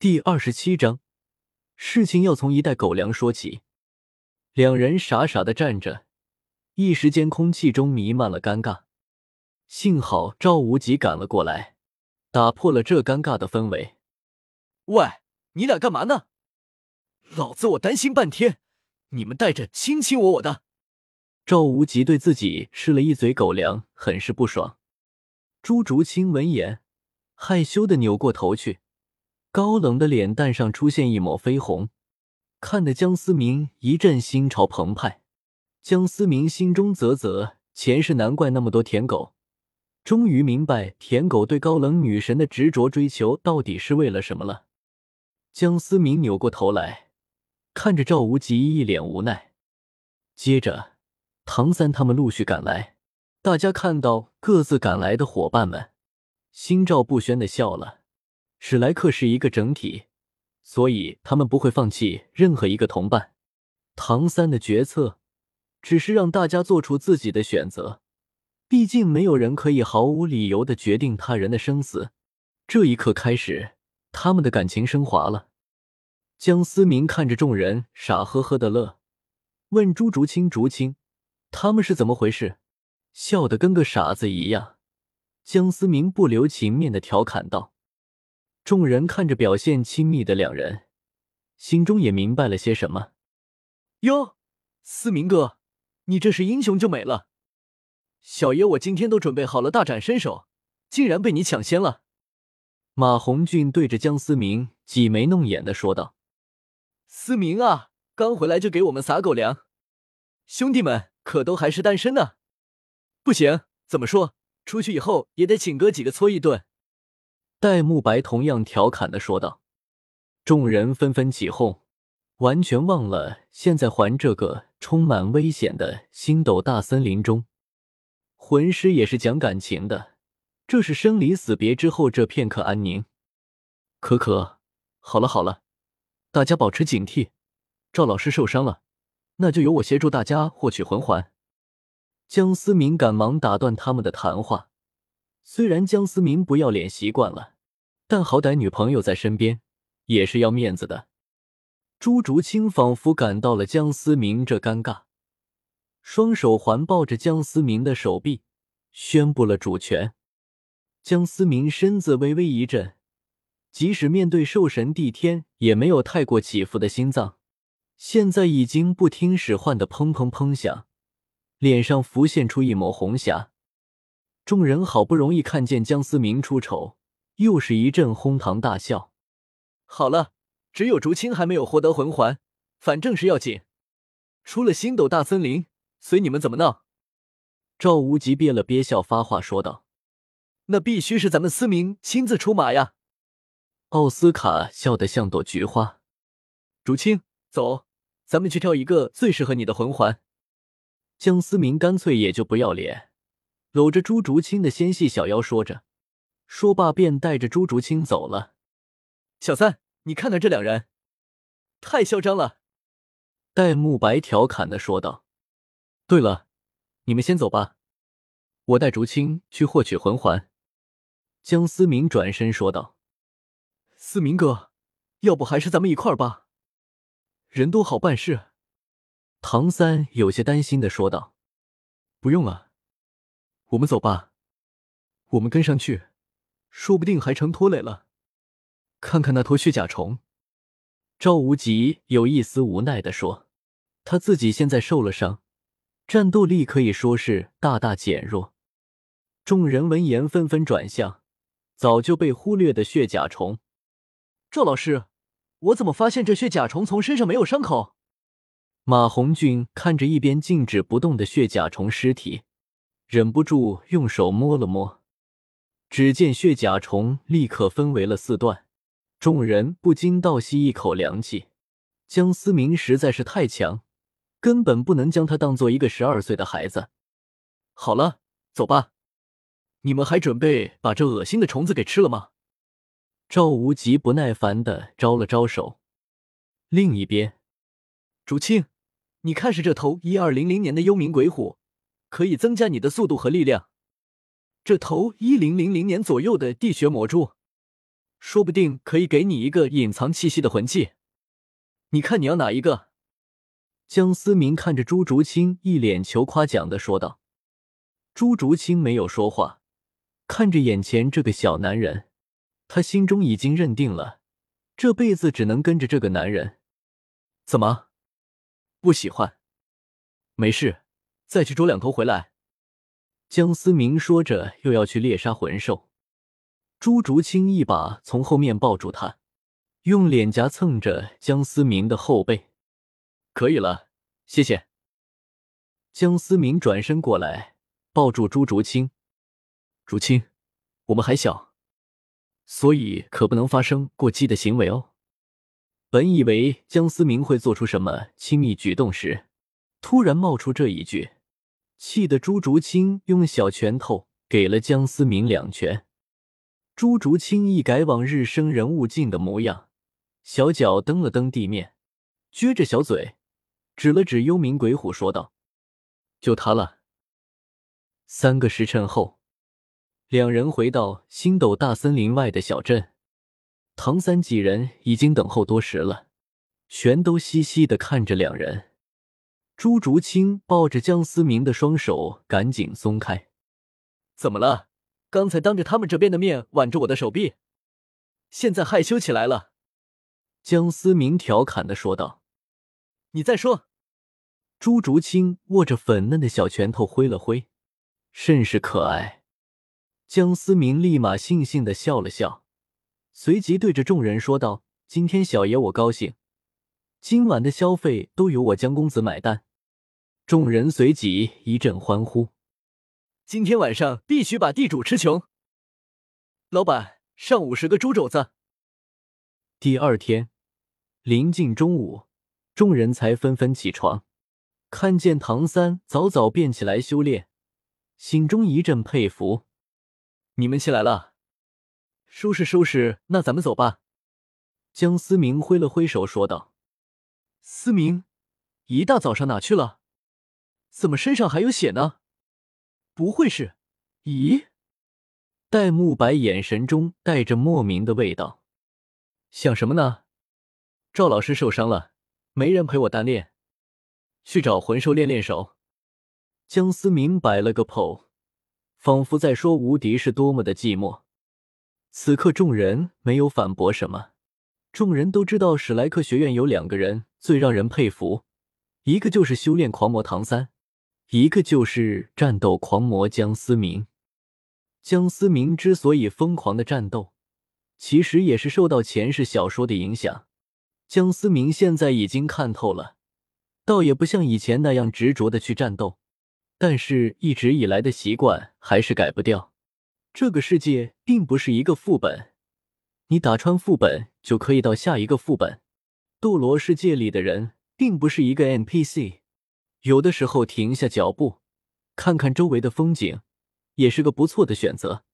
第二十七章，事情要从一袋狗粮说起。两人傻傻的站着，一时间空气中弥漫了尴尬。幸好赵无极赶了过来，打破了这尴尬的氛围。喂，你俩干嘛呢？老子我担心半天，你们带着卿卿我我的。赵无极对自己吃了一嘴狗粮，很是不爽。朱竹清闻言，害羞的扭过头去，高冷的脸蛋上出现一抹绯红，看得江思明一阵心潮澎湃。江思明心中啧啧，前世难怪那么多舔狗，终于明白舔狗对高冷女神的执着追求到底是为了什么了。江思明扭过头来，看着赵无极，一脸无奈。接着。唐三他们陆续赶来，大家看到各自赶来的伙伴们，心照不宣的笑了。史莱克是一个整体，所以他们不会放弃任何一个同伴。唐三的决策只是让大家做出自己的选择，毕竟没有人可以毫无理由的决定他人的生死。这一刻开始，他们的感情升华了。江思明看着众人傻呵呵的乐，问朱竹清：“竹清。”他们是怎么回事？笑得跟个傻子一样。江思明不留情面的调侃道。众人看着表现亲密的两人，心中也明白了些什么。哟，思明哥，你这是英雄救美了。小爷我今天都准备好了大展身手，竟然被你抢先了。马红俊对着江思明挤眉弄眼的说道：“思明啊，刚回来就给我们撒狗粮，兄弟们。”可都还是单身呢，不行，怎么说？出去以后也得请哥几个搓一顿。戴沐白同样调侃的说道。众人纷纷起哄，完全忘了现在还这个充满危险的星斗大森林中，魂师也是讲感情的，这是生离死别之后这片刻安宁。可可，好了好了，大家保持警惕，赵老师受伤了。那就由我协助大家获取魂环。江思明赶忙打断他们的谈话。虽然江思明不要脸习惯了，但好歹女朋友在身边也是要面子的。朱竹清仿佛感到了江思明这尴尬，双手环抱着江思明的手臂，宣布了主权。江思明身子微微一震，即使面对兽神帝天，也没有太过起伏的心脏。现在已经不听使唤的砰砰砰响，脸上浮现出一抹红霞。众人好不容易看见江思明出丑，又是一阵哄堂大笑。好了，只有竹青还没有获得魂环，反正是要紧。出了星斗大森林，随你们怎么闹。赵无极憋了憋笑，发话说道：“那必须是咱们思明亲自出马呀！”奥斯卡笑得像朵菊花。竹青，走。咱们去挑一个最适合你的魂环。江思明干脆也就不要脸，搂着朱竹清的纤细小腰说着，说罢便带着朱竹清走了。小三，你看看这两人，太嚣张了。戴沐白调侃的说道。对了，你们先走吧，我带竹清去获取魂环。江思明转身说道。思明哥，要不还是咱们一块儿吧。人多好办事，唐三有些担心的说道：“不用了，我们走吧。我们跟上去，说不定还成拖累了。看看那坨血甲虫。”赵无极有一丝无奈的说：“他自己现在受了伤，战斗力可以说是大大减弱。”众人闻言纷纷转向早就被忽略的血甲虫。赵老师。我怎么发现这血甲虫从身上没有伤口？马红俊看着一边静止不动的血甲虫尸体，忍不住用手摸了摸。只见血甲虫立刻分为了四段，众人不禁倒吸一口凉气。江思明实在是太强，根本不能将他当做一个十二岁的孩子。好了，走吧。你们还准备把这恶心的虫子给吃了吗？赵无极不耐烦的招了招手。另一边，竹青，你看是这头一二零零年的幽冥鬼虎，可以增加你的速度和力量。这头一零零零年左右的地穴魔蛛，说不定可以给你一个隐藏气息的魂技。你看你要哪一个？江思明看着朱竹清，一脸求夸奖的说道。朱竹清没有说话，看着眼前这个小男人，他心中已经认定了，这辈子只能跟着这个男人。怎么，不喜欢？没事，再去捉两头回来。江思明说着，又要去猎杀魂兽。朱竹清一把从后面抱住他，用脸颊蹭着江思明的后背。可以了，谢谢。江思明转身过来，抱住朱竹清。竹清，我们还小，所以可不能发生过激的行为哦。本以为江思明会做出什么亲密举动时，突然冒出这一句，气得朱竹清用小拳头给了江思明两拳。朱竹清一改往日生人勿近的模样，小脚蹬了蹬地面，撅着小嘴，指了指幽冥鬼虎，说道：“就他了。”三个时辰后，两人回到星斗大森林外的小镇。唐三几人已经等候多时了，全都嘻嘻的看着两人。朱竹清抱着江思明的双手赶紧松开。怎么了？刚才当着他们这边的面挽着我的手臂，现在害羞起来了？江思明调侃的说道。你再说。朱竹清握着粉嫩的小拳头挥了挥，甚是可爱。江思明立马悻悻的笑了笑。随即对着众人说道：“今天小爷我高兴，今晚的消费都由我江公子买单。”众人随即一阵欢呼。今天晚上必须把地主吃穷。老板，上五十个猪肘子。第二天临近中午，众人才纷纷起床，看见唐三早早便起来修炼，心中一阵佩服。你们起来了。收拾收拾，那咱们走吧。江思明挥了挥手说道：“思明，一大早上哪去了？怎么身上还有血呢？不会是……咦？”戴沐白眼神中带着莫名的味道。想什么呢？赵老师受伤了，没人陪我单练，去找魂兽练练手。江思明摆了个 pose，仿佛在说无敌是多么的寂寞。此刻，众人没有反驳什么。众人都知道，史莱克学院有两个人最让人佩服，一个就是修炼狂魔唐三，一个就是战斗狂魔江思明。江思明之所以疯狂的战斗，其实也是受到前世小说的影响。江思明现在已经看透了，倒也不像以前那样执着的去战斗，但是一直以来的习惯还是改不掉。这个世界并不是一个副本，你打穿副本就可以到下一个副本。斗罗世界里的人并不是一个 NPC，有的时候停下脚步，看看周围的风景，也是个不错的选择。